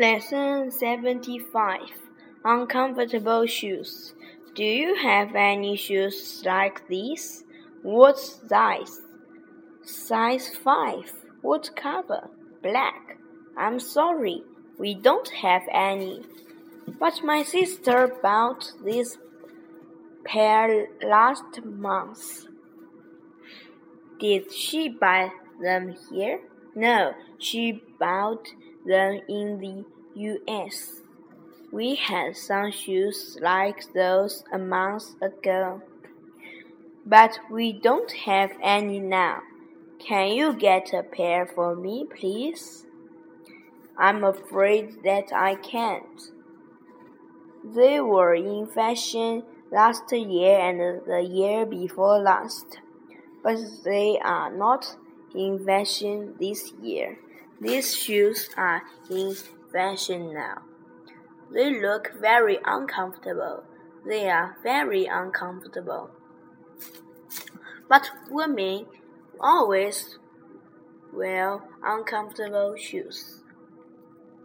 Lesson 75 Uncomfortable Shoes. Do you have any shoes like these? What size? Size 5. What color? Black. I'm sorry, we don't have any. But my sister bought this pair last month. Did she buy them here? No, she bought them in the US. We had some shoes like those a month ago, but we don't have any now. Can you get a pair for me, please? I'm afraid that I can't. They were in fashion last year and the year before last, but they are not in fashion this year. These shoes are in fashion now. They look very uncomfortable. They are very uncomfortable. But women always wear uncomfortable shoes.